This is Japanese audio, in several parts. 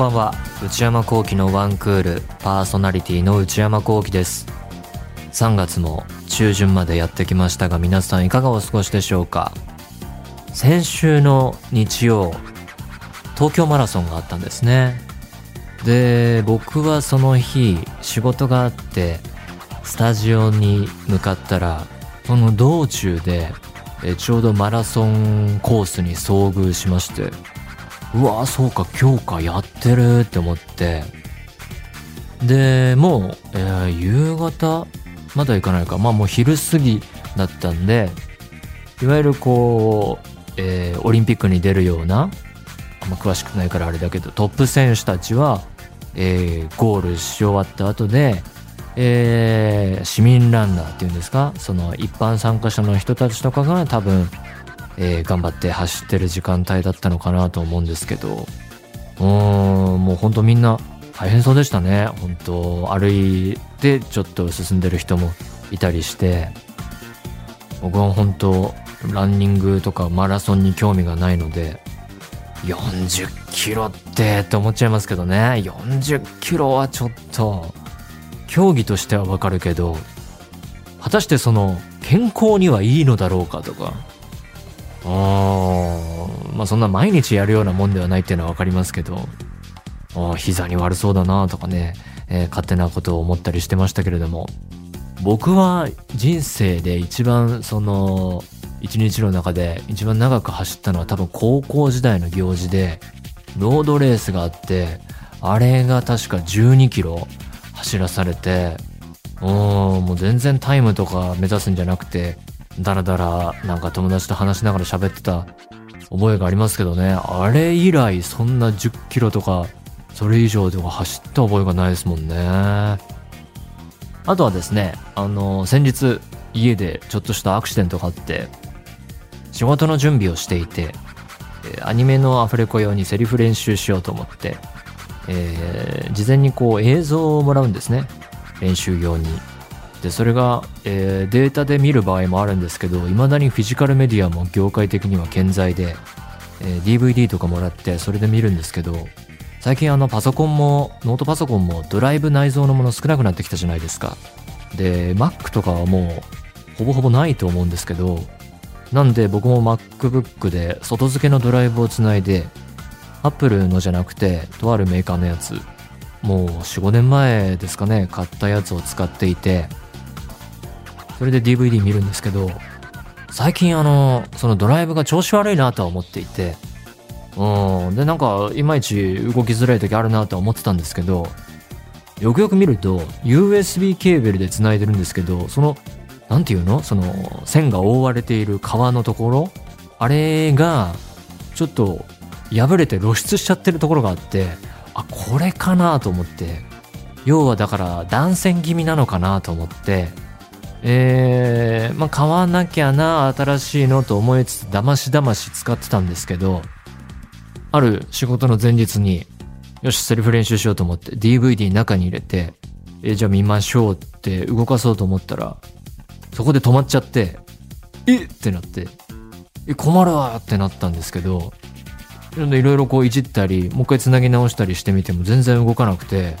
ばんは。内山聖輝のワンクールパーソナリティの内山聖輝です。3月も中旬までやってきましたが皆さんいかがお過ごしでしょうか？先週の日曜東京マラソンがあったんですね。で僕はその日仕事があってスタジオに向かったらその道中でえちょうどマラソンコースに遭遇しまして。うわそうか今日かやってるって思って。でもう、えー、夕方まだ行かないか。まあもう昼過ぎだったんでいわゆるこう、えー、オリンピックに出るようなあんま詳しくないからあれだけどトップ選手たちは、えー、ゴールし終わった後でえー、市民ランナーっていうんですかその一般参加者の人たちとかが多分、えー、頑張って走ってる時間帯だったのかなと思うんですけど。うーんもうほんとみんな大変そうでしたね。本当歩いてちょっと進んでる人もいたりして。僕は本当ランニングとかマラソンに興味がないので40キロってって思っちゃいますけどね。40キロはちょっと競技としてはわかるけど果たしてその健康にはいいのだろうかとか。まあそんな毎日やるようなもんではないっていうのは分かりますけど。膝に悪そうだなとかね、えー、勝手なことを思ったりしてましたけれども。僕は人生で一番その一日の中で一番長く走ったのは多分高校時代の行事でロードレースがあってあれが確か12キロ走らされて、うん、もう全然タイムとか目指すんじゃなくて、だらだらなんか友達と話しながら喋ってた覚えがありますけどね、あれ以来そんな10キロとか、それ以上とか走った覚えがないですもんね。あとはですね、あの、先日家でちょっとしたアクシデントがあって、仕事の準備をしていて、アニメのアフレコ用にセリフ練習しようと思って、えー、事前にこう映像をもらうんですね。練習用に。でそれが、えー、データで見る場合もあるんですけどいまだにフィジカルメディアも業界的には健在で、えー、DVD とかもらってそれで見るんですけど最近あのパソコンもノートパソコンもドライブ内蔵のもの少なくなってきたじゃないですか。で Mac とかはもうほぼほぼないと思うんですけどなんで僕も MacBook で外付けのドライブをつないでアップルのじゃなくてとあるメーカーのやつもう45年前ですかね買ったやつを使っていてそれで DVD 見るんですけど最近あのそのドライブが調子悪いなとは思っていてうん。でなんかいまいち動きづらい時あるなとは思ってたんですけどよくよく見ると USB ケーブルで繋いでるんですけどその何て言うの？その線が覆われている革のところ？あれがちょっと破れて露出しちゃってるところがあってあこれかなと思って。要はだから断線気味なのかなと思って。えー、まあ買わなきゃな新しいのと思いつつだましだまし使ってたんですけどある仕事の前日によしセリフ練習しようと思って DVD 中に入れてえー、じゃあ見ましょうって動かそうと思ったらそこで止まっちゃってえっ！てなってえ困るわってなったんですけどいろいろこういじったりもう一回つなぎ直したりしてみても全然動かなくて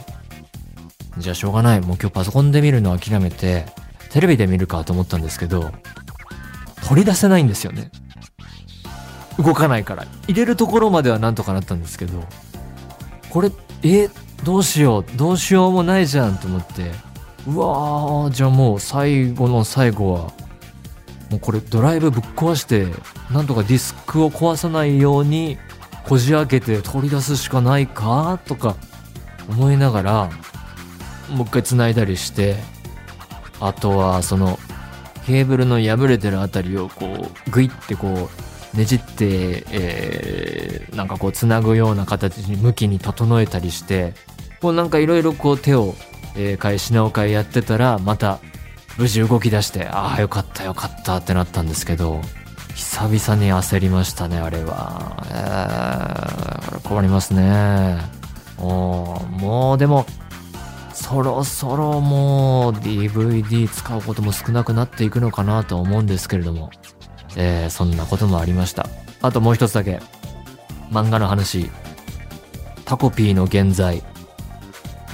じゃあしょうがない。もう今日パソコンで見るの諦めてテレビで見るかと思ったんですけど取り出せないんですよね。動かないから。入れるところまではなんとかなったんですけどこれえどうしよう。どうしようもないじゃんと思って。うわーじゃあもう最後の最後はもうこれドライブぶっ壊してなんとかディスクを壊さないようにこじ開けて取り出すしかないかとか思いながらもう一回繋いだりしてあとはそのケーブルの破れてるあたりをこうグイってこうねじって、えー、なんかこう繋ぐような形に向きに整えたりしてこうなんかいろいろこう手を、えー、変え品を変えやってたらまた無事動き出してああよかったよかったってなったんですけど久々に焦りましたね、あれは。えー、困りますね。おもうでも、そろそろもう DVD 使うことも少なくなっていくのかなと思うんですけれども、えー、そんなこともありました。あともう一つだけ、漫画の話。タコピーの現在。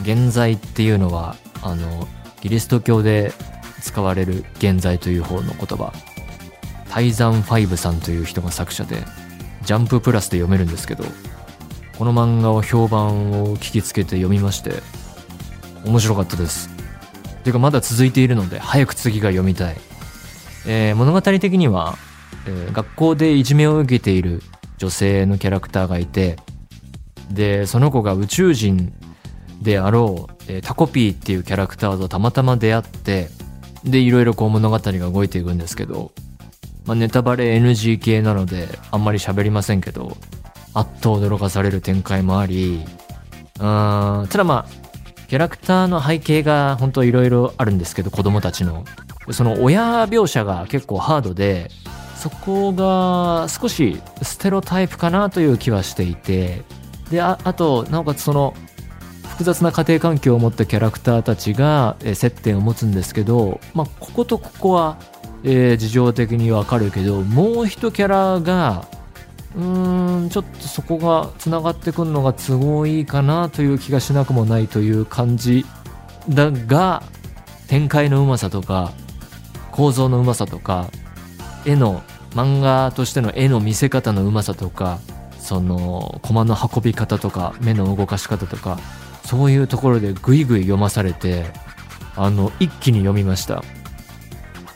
現在っていうのは、あの、キリスト教で使われる現在という方の言葉。タイザンファイブさんという人が作者で、ジャンププラスで読めるんですけど、この漫画を評判を聞きつけて読みまして、面白かったです。ていうかまだ続いているので、早く次が読みたい。えー、物語的には、えー、学校でいじめを受けている女性のキャラクターがいて、で、その子が宇宙人であろう、えー、タコピーっていうキャラクターとたまたま出会って、で、いろいろこう物語が動いていくんですけど、まあ、ネタバレ NG 系なのであんまり喋りませんけど、あっと驚かされる展開もあり、うん、ただまあ、キャラクターの背景が本当いろいろあるんですけど、子供たちの。その親描写が結構ハードで、そこが少しステロタイプかなという気はしていて、で、ああと、なおかつその、複雑な家庭環境を持ったキャラクターたちが、接点を持つんですけど、まあ、こことここは、えー、事情的にわかるけど、もう一キャラが、うーん、ちょっとそこが繋がってくるのが都合いいかなという気がしなくもないという感じだが、展開のうまさとか、構造のうまさとか、絵の、漫画としての絵の見せ方のうまさとか、その、コマの運び方とか、目の動かし方とか、そういうところでぐいぐい読まされて、あの、一気に読みました。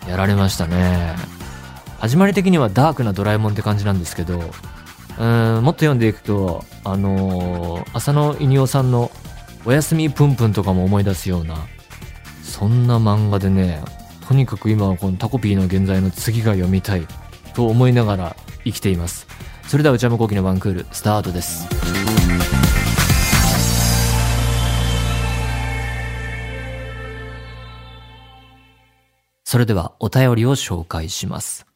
やられましたね。始まり的にはダークなドラえもんって感じなんですけど、うん、もっと読んでいくと、あのー、浅野稲夫さんのおやすみプンプンとかも思い出すような、そんな漫画でね、とにかく今はこのタコピーの原罪の次が読みたいと思いながら生きています。それでは内山昂輝のワンクールスタートです。それではお便りを紹介します。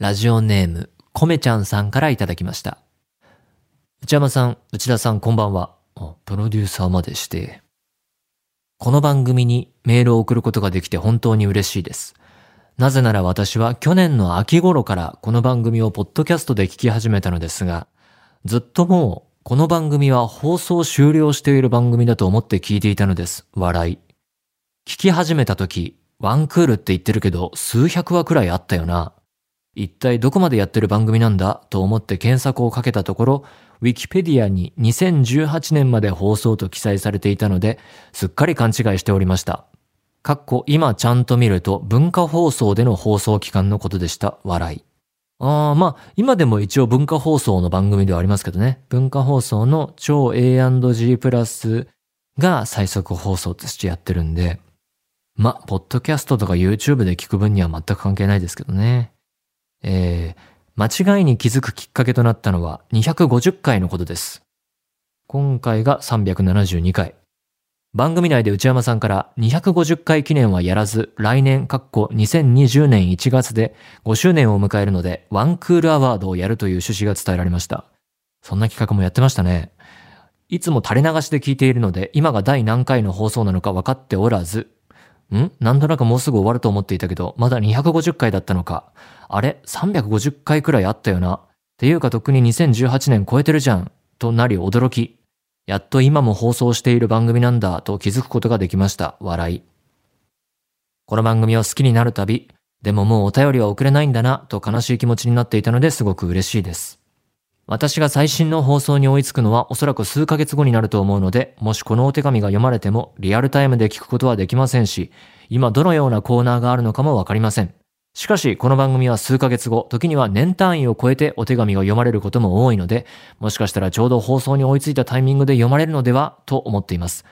ラジオネーム、コメちゃんさんからいただきました。内山さん、内田さんこんばんは。プロデューサーまでして。この番組にメールを送ることができて本当に嬉しいです。なぜなら私は去年の秋頃からこの番組をポッドキャストで聞き始めたのですが、ずっともうこの番組は放送終了している番組だと思って聞いていたのです。笑い。聞き始めた時、ワンクールって言ってるけど、数百話くらいあったよな。一体どこまでやってる番組なんだ？と思って検索をかけたところ、ウィキペディアに2018年まで放送と記載されていたので、すっかり勘違いしておりました。かっこ今ちゃんと見ると文化放送での放送期間のことでした。笑い。ああ、まあ、今でも一応文化放送の番組ではありますけどね。文化放送の超 A&G プラスが最速放送としてやってるんで、まあ、ポッドキャストとか YouTube で聞く分には全く関係ないですけどね。えー、間違いに気づくきっかけとなったのは250回のことです。今回が372回。番組内で内山さんから250回記念はやらず、来年、かっこ2020年1月で5周年を迎えるので、ワンクールアワードをやるという趣旨が伝えられました。そんな企画もやってましたね。いつも垂れ流しで聞いているので、今が第何回の放送なのか分かっておらず、ん？なんとなくもうすぐ終わると思っていたけど、まだ250回だったのか。あれ ?350 回くらいあったよな。っていうか特に2018年超えてるじゃん。となり驚き。やっと今も放送している番組なんだと気づくことができました。笑い。この番組を好きになるたび、でももうお便りは送れないんだなと悲しい気持ちになっていたのですごく嬉しいです。私が最新の放送に追いつくのはおそらく数ヶ月後になると思うので、もしこのお手紙が読まれてもリアルタイムで聞くことはできませんし、今どのようなコーナーがあるのかもわかりません。しかし、この番組は数ヶ月後、時には年単位を超えてお手紙が読まれることも多いので、もしかしたらちょうど放送に追いついたタイミングで読まれるのでは、と思っています。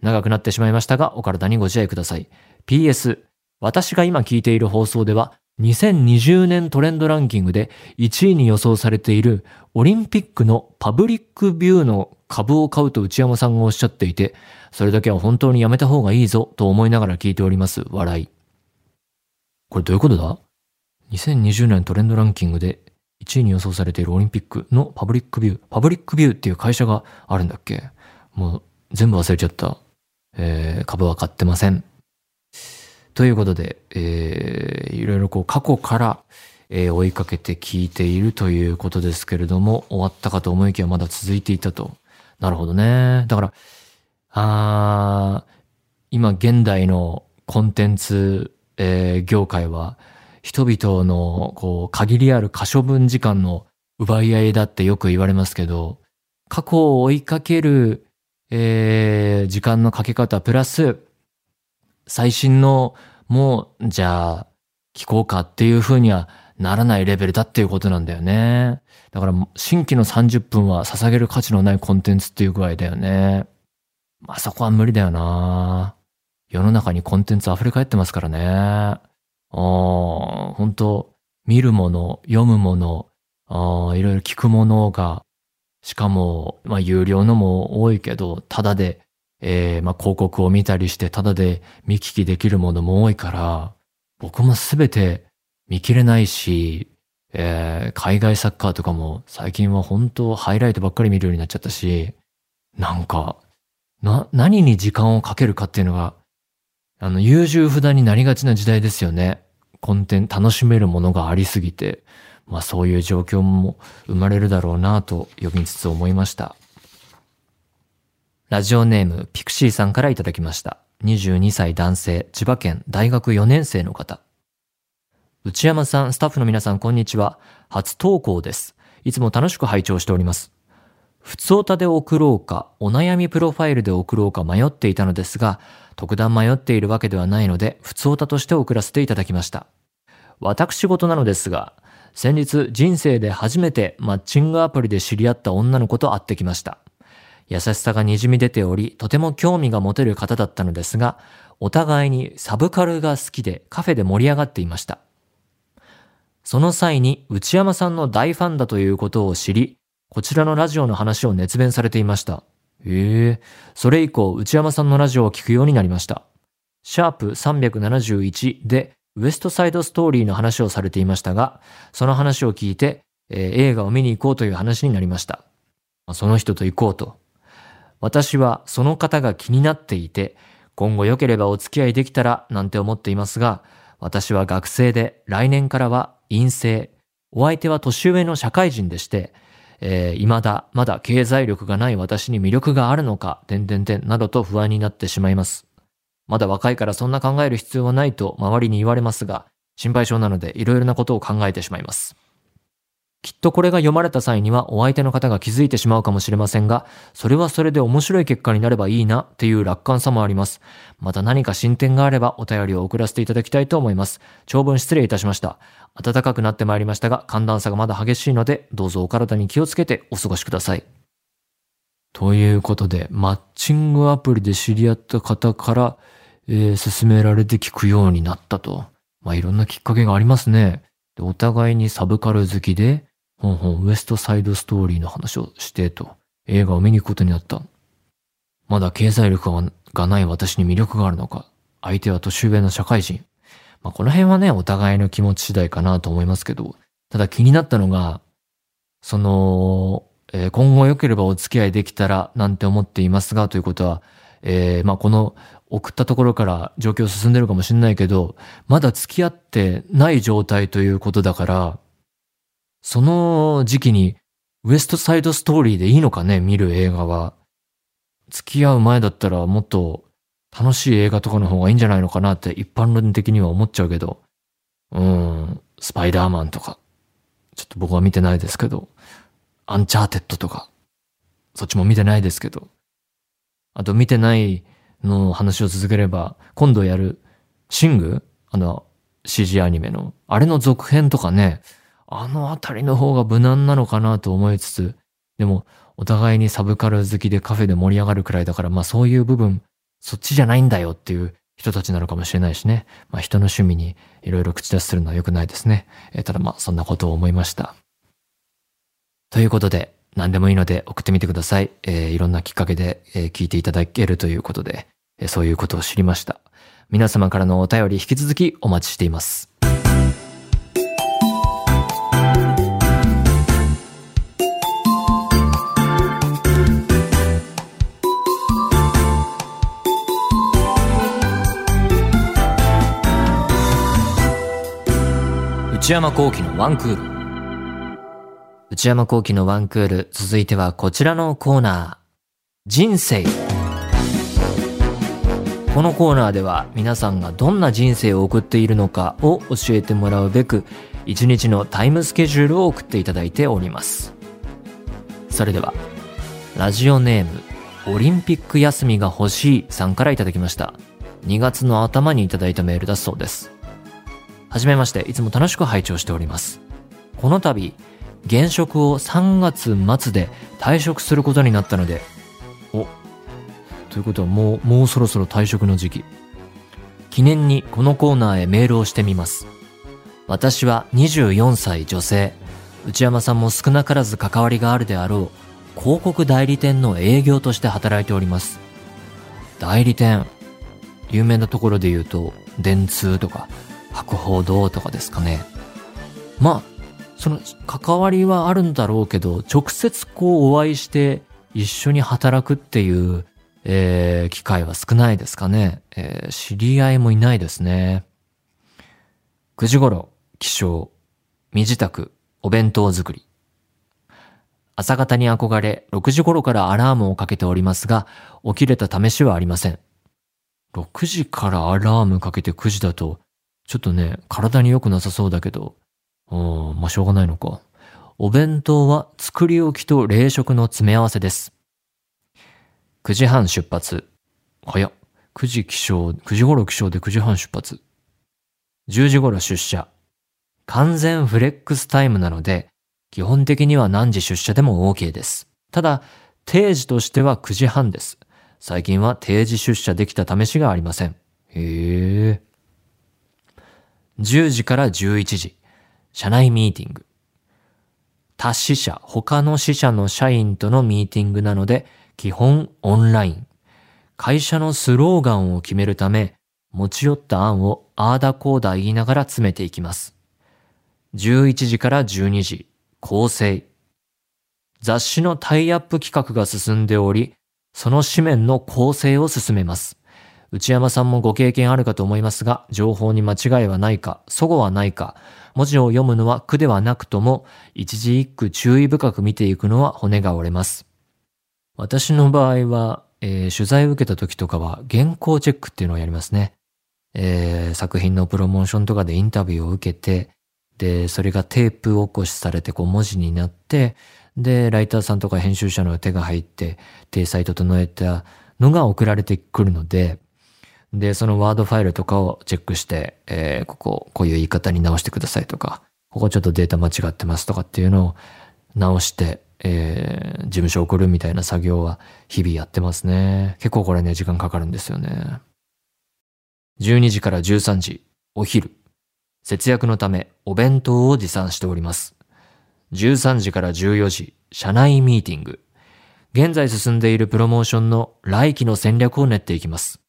長くなってしまいましたが、お体にご自愛ください。PS、私が今聞いている放送では、2020年トレンドランキングで1位に予想されているオリンピックのパブリックビューの株を買うと内山さんがおっしゃっていて、それだけは本当にやめた方がいいぞと思いながら聞いております。笑い。これどういうことだ ?2020 年トレンドランキングで1位に予想されているオリンピックのパブリックビュー。パブリックビューっていう会社があるんだっけ？もう全部忘れちゃった。えー、株は買ってません。ということで、えー、いろいろこう過去から、えー、追いかけて聞いているということですけれども、終わったかと思いきやまだ続いていたと。なるほどね。だから、あ今現代のコンテンツ、えー、業界は、人々の、こう、限りある可処分時間の奪い合いだってよく言われますけど、過去を追いかける、えー、時間のかけ方プラス、最新のもう、じゃあ、聞こうかっていう風にはならないレベルだっていうことなんだよね。だから新規の30分は捧げる価値のないコンテンツっていう具合だよね。まあそこは無理だよな世の中にコンテンツ溢れ返ってますからね。ああ、本当見るもの、読むもの、あいろいろ聞くものが、しかも、まあ有料のも多いけど、ただで、えー、まあ広告を見たりして、ただで見聞きできるものも多いから、僕もすべて見切れないし、えー、海外サッカーとかも最近は本当ハイライトばっかり見るようになっちゃったし、なんか、な、何に時間をかけるかっていうのが、あの、優柔不断になりがちな時代ですよね。コンテンツ、楽しめるものがありすぎて、まあそういう状況も生まれるだろうなと呼びつつ思いました。ラジオネームピクシーさんからいただきました。22歳男性、千葉県大学4年生の方。内山さん、スタッフの皆さん、こんにちは。初投稿です。いつも楽しく拝聴しております。普通歌で送ろうか、お悩みプロファイルで送ろうか迷っていたのですが、特段迷っているわけではないので、普通歌として送らせていただきました。私事なのですが、先日人生で初めてマッチングアプリで知り合った女の子と会ってきました。優しさが滲み出ており、とても興味が持てる方だったのですが、お互いにサブカルが好きでカフェで盛り上がっていました。その際に内山さんの大ファンだということを知り、こちらのラジオの話を熱弁されていました。ええそれ以降内山さんのラジオを聞くようになりました。シャープ371でウエストサイドストーリーの話をされていましたが、その話を聞いて、えー、映画を見に行こうという話になりました。その人と行こうと。私はその方が気になっていて、今後良ければお付き合いできたらなんて思っていますが、私は学生で来年からは陰性。お相手は年上の社会人でして、えー、未だ、まだ経済力がない私に魅力があるのか、点々点などと不安になってしまいます。まだ若いからそんな考える必要はないと周りに言われますが、心配性なのでいろいろなことを考えてしまいます。きっとこれが読まれた際にはお相手の方が気づいてしまうかもしれませんが、それはそれで面白い結果になればいいなっていう楽観さもあります。また何か進展があればお便りを送らせていただきたいと思います。長文失礼いたしました。暖かくなってまいりましたが、寒暖差がまだ激しいので、どうぞお体に気をつけてお過ごしください。ということで、マッチングアプリで知り合った方から、えー、勧められて聞くようになったと。まあ、いろんなきっかけがありますね。お互いにサブカル好きで、ほんほんウエストサイドストーリーの話をしてと、映画を見に行くことになった。まだ経済力がない私に魅力があるのか、相手は年上の社会人。まあ、この辺はね、お互いの気持ち次第かなと思いますけど、ただ気になったのが、その、えー、今後良ければお付き合いできたらなんて思っていますが、ということは、えー、まあ、この送ったところから状況進んでるかもしれないけど、まだ付き合ってない状態ということだから、その時期にウエストサイドストーリーでいいのかね、見る映画は。付き合う前だったらもっと楽しい映画とかの方がいいんじゃないのかなって一般論的には思っちゃうけど。うん、スパイダーマンとか。ちょっと僕は見てないですけど。アンチャーテッドとか。そっちも見てないですけど。あと見てないの話を続ければ、今度やるシング？あの CG アニメの。あれの続編とかね。あのあたりの方が無難なのかなと思いつつ、でも、お互いにサブカル好きでカフェで盛り上がるくらいだから、まあそういう部分、そっちじゃないんだよっていう人たちなのかもしれないしね。まあ人の趣味にいろいろ口出しするのは良くないですね。えー、ただまあそんなことを思いました。ということで、何でもいいので送ってみてください。えー、いろんなきっかけで、えー、聞いていただけるということで、えー、そういうことを知りました。皆様からのお便り引き続きお待ちしています。内山幸喜のワンクール。内山幸喜のワンクール、続いてはこちらのコーナー。人生このコーナーでは皆さんがどんな人生を送っているのかを教えてもらうべく一日のタイムスケジュールを送っていただいておりますそれではラジオネームオリンピック休みが欲しいさんからいただきました2月の頭にいただいたメールだそうですはじめましていつも楽しく拝聴しております。この度現職を3月末で退職することになったのでおということはもうもうそろそろ退職の時期。記念にこのコーナーへメールをしてみます。私は24歳女性。内山さんも少なからず関わりがあるであろう広告代理店の営業として働いております。代理店有名なところで言うと電通とか。博報堂とかですかね。まあその関わりはあるんだろうけど直接こうお会いして一緒に働くっていう、えー、機会は少ないですかね、えー、知り合いもいないですね。9時頃起床。身支度お弁当作り。朝方に憧れ6時頃からアラームをかけておりますが起きれた試しはありません。6時からアラームかけて9時だとちょっとね体に良くなさそうだけどうん、まあしょうがないのか。お弁当は作り置きと冷食の詰め合わせです。9時半出発。早っ。9時起床、9時頃起床で9時半出発。10時頃出社。完全フレックスタイムなので、基本的には何時出社でも OK です。ただ、定時としては9時半です。最近は定時出社できた試しがありません。へえ。10時から11時。社内ミーティング。他支社、他の支社の社員とのミーティングなので、基本オンライン。会社のスローガンを決めるため、持ち寄った案をアーダコーダ言いながら詰めていきます。11時から12時、構成。雑誌のタイアップ企画が進んでおり、その紙面の構成を進めます。内山さんもご経験あるかと思いますが、情報に間違いはないか、齟齬はないか、文字を読むのは苦ではなくとも、一字一句注意深く見ていくのは骨が折れます。私の場合は、えー、取材を受けた時とかは原稿チェックっていうのをやりますね。えー、作品のプロモーションとかでインタビューを受けて、で、それがテープ起こしされてこう文字になって、で、ライターさんとか編集者の手が入って、体裁整えたのが送られてくるので、で、そのワードファイルとかをチェックして、えー、ここ、こういう言い方に直してくださいとか、ここちょっとデータ間違ってますとかっていうのを直して、えー、事務所送るみたいな作業は日々やってますね。結構これね、時間かかるんですよね。12時から13時、お昼。節約のため、お弁当を持参しております。13時から14時、社内ミーティング。現在進んでいるプロモーションの来期の戦略を練っていきます。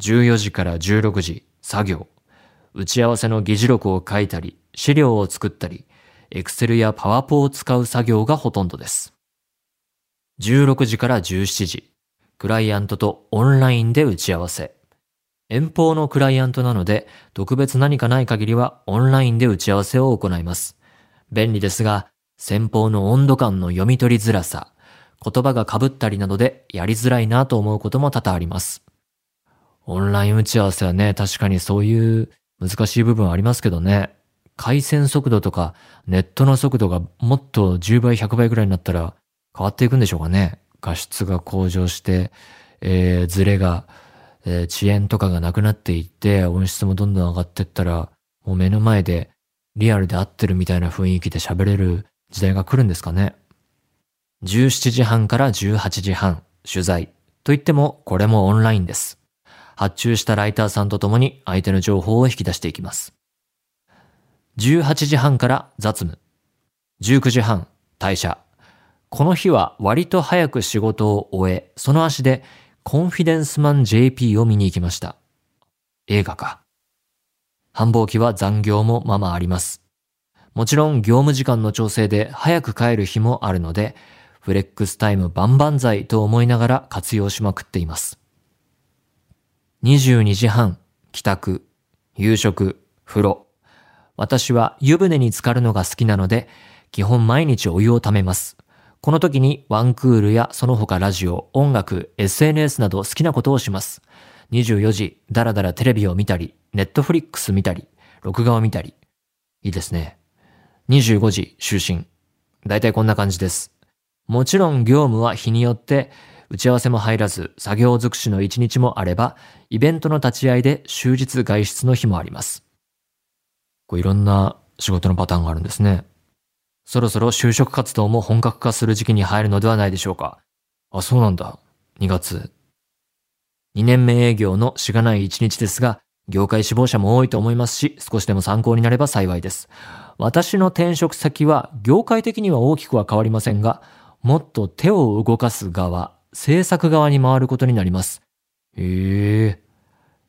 14時から16時、作業。打ち合わせの議事録を書いたり、資料を作ったり、Excel や PowerPo を使う作業がほとんどです。16時から17時、クライアントとオンラインで打ち合わせ。遠方のクライアントなので、特別何かない限りはオンラインで打ち合わせを行います。便利ですが、先方の温度感の読み取りづらさ、言葉が被ったりなどでやりづらいなと思うことも多々あります。オンライン打ち合わせはね、確かにそういう難しい部分ありますけどね。回線速度とかネットの速度がもっと10倍、100倍ぐらいになったら変わっていくんでしょうかね。画質が向上して、えー、ズレが、えー、遅延とかがなくなっていって、音質もどんどん上がっていったら、もう目の前でリアルで合ってるみたいな雰囲気で喋れる時代が来るんですかね。17時半から18時半、取材。と言っても、これもオンラインです。発注したライターさんと共に相手の情報を引き出していきます。18時半から雑務。19時半、退社。この日は割と早く仕事を終え、その足でコンフィデンスマン JP を見に行きました。映画か。繁忙期は残業もままあります。もちろん業務時間の調整で早く帰る日もあるので、フレックスタイム万々歳と思いながら活用しまくっています。22時半、帰宅、夕食、風呂。私は湯船に浸かるのが好きなので、基本毎日お湯を溜めます。この時にワンクールやその他ラジオ、音楽、SNS など好きなことをします。24時、だらだらテレビを見たり、ネットフリックス見たり、録画を見たり。いいですね。25時、就寝。だいたいこんな感じです。もちろん業務は日によって打ち合わせも入らず作業尽くしの一日もあればイベントの立ち会いで終日外出の日もあります。こういろんな仕事のパターンがあるんですね。そろそろ就職活動も本格化する時期に入るのではないでしょうか。あ、そうなんだ。2月。2年目営業のしがない一日ですが、業界志望者も多いと思いますし、少しでも参考になれば幸いです。私の転職先は業界的には大きくは変わりませんが、もっと手を動かす側、制作側に回ることになります。へえ。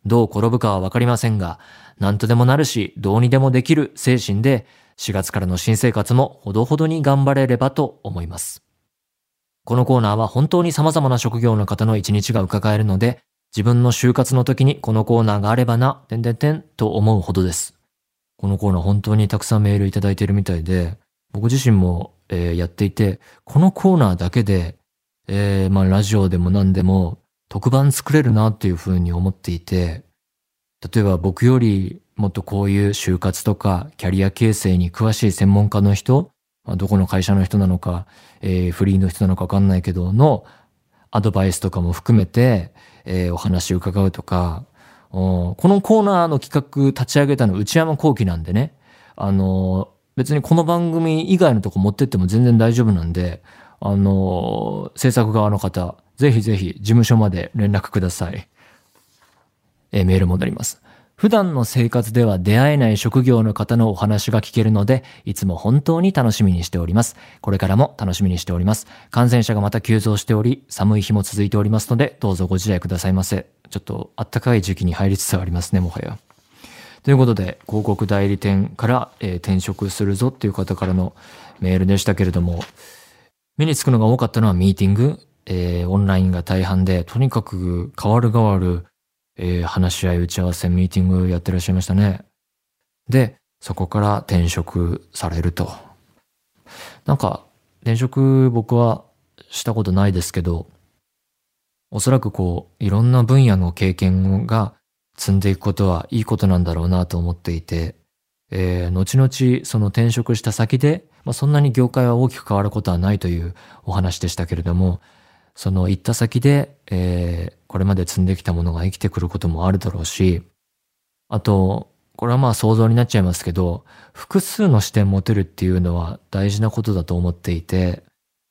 どう転ぶかはわかりませんが、何とでもなるし、どうにでもできる精神で、4月からの新生活もほどほどに頑張れればと思います。このコーナーは本当に様々な職業の方の一日が伺えるので、自分の就活の時にこのコーナーがあればな、てんてんてんと思うほどです。このコーナー本当にたくさんメールいただいているみたいで、僕自身も、えー、やっていて、このコーナーだけで、えー、まあラジオでも何でも特番作れるなっていうふうに思っていて、例えば僕よりもっとこういう就活とかキャリア形成に詳しい専門家の人、まあ、どこの会社の人なのか、えー、フリーの人なのかわかんないけど、のアドバイスとかも含めて、えー、お話を伺うとか、このコーナーの企画立ち上げたの内山幸喜なんでね、あの、別にこの番組以外のとこ持ってっても全然大丈夫なんで、あの、制作側の方、ぜひぜひ事務所まで連絡ください。え、メール戻ります。普段の生活では出会えない職業の方のお話が聞けるので、いつも本当に楽しみにしております。これからも楽しみにしております。感染者がまた急増しており、寒い日も続いておりますので、どうぞご自愛くださいませ。ちょっと暖かい時期に入りつつありますね、もはや。ということで、広告代理店から、えー、転職するぞっていう方からのメールでしたけれども、目につくのが多かったのはミーティング、えー、オンラインが大半で、とにかく変わる変わるえー、話し合い、打ち合わせ、ミーティングやってらっしゃいましたね。で、そこから転職されると。なんか、転職僕はしたことないですけど、おそらくこう、いろんな分野の経験が積んでいくことはいいことなんだろうなと思っていて、えー、後々その転職した先で、まあ、そんなに業界は大きく変わることはないというお話でしたけれども、その行った先で、えー、これまで積んできたものが生きてくることもあるだろうし、あと、これはまあ想像になっちゃいますけど、複数の視点持てるっていうのは大事なことだと思っていて、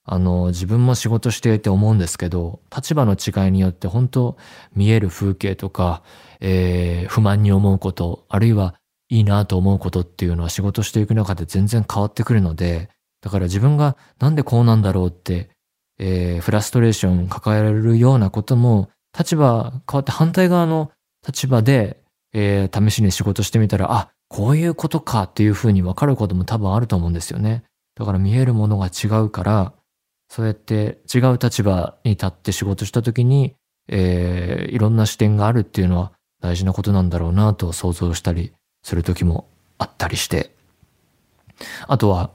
あの、自分も仕事していて思うんですけど、立場の違いによって本当見える風景とか、えー、不満に思うこと、あるいはいいなと思うことっていうのは仕事していく中で全然変わってくるので、だから自分がなんでこうなんだろうってえー、フラストレーション抱えられるようなことも、立場変わって反対側の立場で、えー、試しに仕事してみたら、あ、こういうことかっていうふうに分かることも多分あると思うんですよね。だから見えるものが違うから、そうやって違う立場に立って仕事した時に、えー、いろんな視点があるっていうのは大事なことなんだろうなと想像したりする時もあったりして。あとは、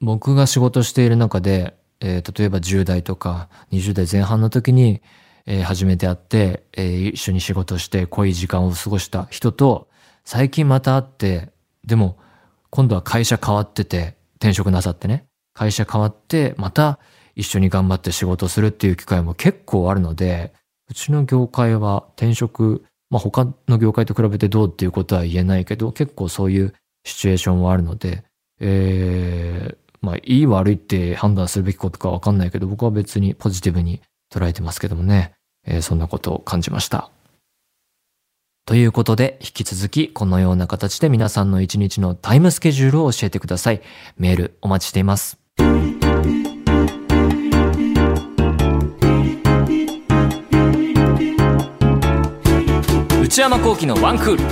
僕が仕事している中で、えー、例えば10代とか20代前半の時に、えー、初めて会って、えー、一緒に仕事して濃い時間を過ごした人と、最近また会って、でも今度は会社変わってて、転職なさってね、会社変わって、また一緒に頑張って仕事するっていう機会も結構あるので、うちの業界は転職、まあ他の業界と比べてどうっていうことは言えないけど、結構そういうシチュエーションはあるので、えー、まあ、いい悪いって判断するべきことかわかんないけど、僕は別にポジティブに捉えてますけどもね、えー、そんなことを感じました。ということで、引き続きこのような形で皆さんの一日のタイムスケジュールを教えてください。メールお待ちしています。内山幸喜のワンクール。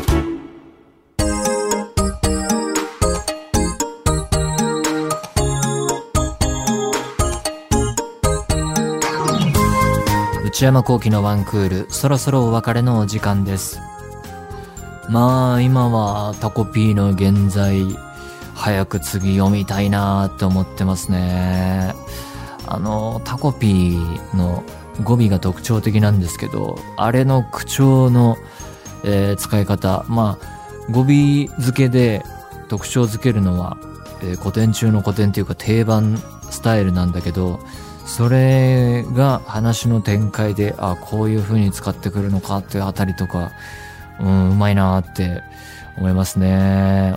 内山幸喜のワンクール、そろそろお別れのお時間です。まあ、今はタコピーの現在、早く次読みたいなって思ってますね。あの、タコピーの語尾が特徴的なんですけど、あれの口調の、えー、使い方、まあ、語尾付けで特徴付けるのは、えー、古典中の古典っていうか定番スタイルなんだけど、それが話の展開で、あ、こういう風に使ってくるのかっていうあたりとか、うん、うまいなって思いますね。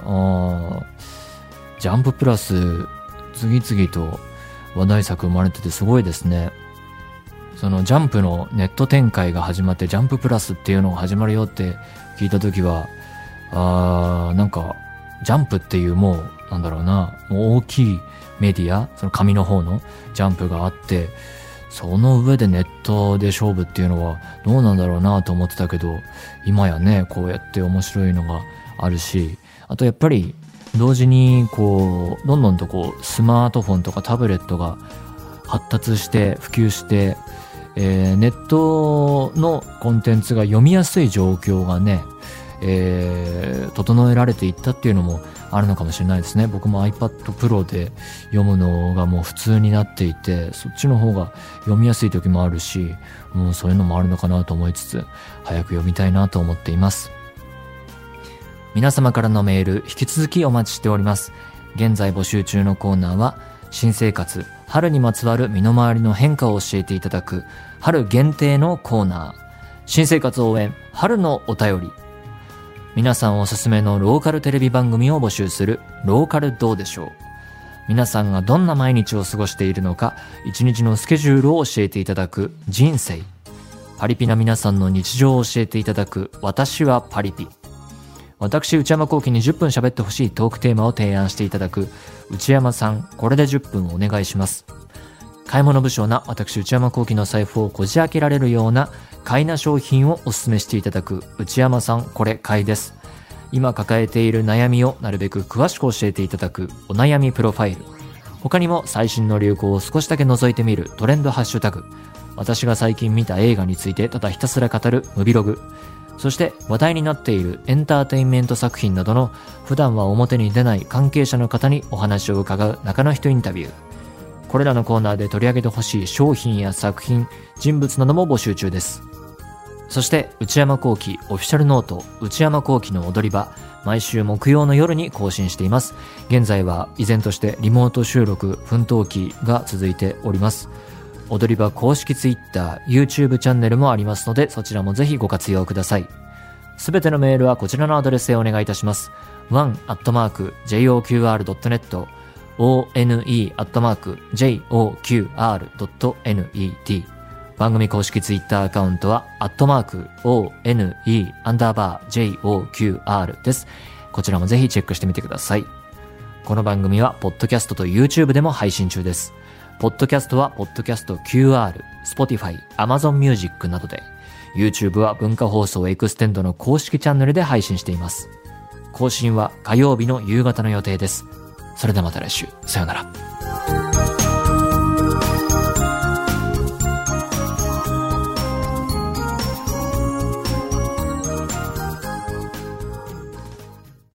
ジャンププラス、次々と話題作生まれててすごいですね。そのジャンプのネット展開が始まってジャンププラスっていうのが始まるよって聞いた時は、あー、なんか、ジャンプっていうもう、なんだろうな、もう大きいメディア、その紙の方のジャンプがあって、その上でネットで勝負っていうのはどうなんだろうなと思ってたけど、今やね、こうやって面白いのがあるし、あとやっぱり同時にこう、どんどんとこう、スマートフォンとかタブレットが発達して普及して、えー、ネットのコンテンツが読みやすい状況がね、えー、整えられていったっていうのもあるのかもしれないですね。僕も iPad Pro で読むのがもう普通になっていて、そっちの方が読みやすい時もあるし、もうそういうのもあるのかなと思いつつ、早く読みたいなと思っています。皆様からのメール、引き続きお待ちしております。現在募集中のコーナーは、新生活、春にまつわる身の回りの変化を教えていただく、春限定のコーナー、新生活応援、春のお便り、皆さんおすすめのローカルテレビ番組を募集するローカルどうでしょう。皆さんがどんな毎日を過ごしているのか一日のスケジュールを教えていただく人生。パリピな皆さんの日常を教えていただく私はパリピ。私内山幸輝に10分喋ってほしいトークテーマを提案していただく内山さんこれで10分お願いします買い物不詳な私内山幸輝の財布をこじ開けられるような買いな商品をお勧めしていただく内山さんこれ買いです。今抱えている悩みをなるべく詳しく教えていただくお悩みプロファイル。他にも最新の流行を少しだけ覗いてみるトレンドハッシュタグ。私が最近見た映画についてただひたすら語るムビログ。そして話題になっているエンターテインメント作品などの普段は表に出ない関係者の方にお話を伺う中の人インタビュー。これらのコーナーで取り上げてほしい商品や作品、人物なども募集中です。そして内山幸喜オフィシャルノート内山幸喜の踊り場毎週木曜の夜に更新しています現在は依然としてリモート収録奮闘期が続いております踊り場公式 Twitter、YouTube チャンネルもありますのでそちらもぜひご活用くださいすべてのメールはこちらのアドレスへお願いいたします one.joqr.net one.joqr.net 番組公式ツイッターアカウントは、アットマーク、one, アンダーバー、joqr です。こちらもぜひチェックしてみてください。この番組は、ポッドキャストと YouTube でも配信中です。ポッドキャストは、ポッドキャスト QR、Spotify、Amazon Music などで、YouTube は文化放送エクステンドの公式チャンネルで配信しています。更新は火曜日の夕方の予定です。それではまた来週。さようなら。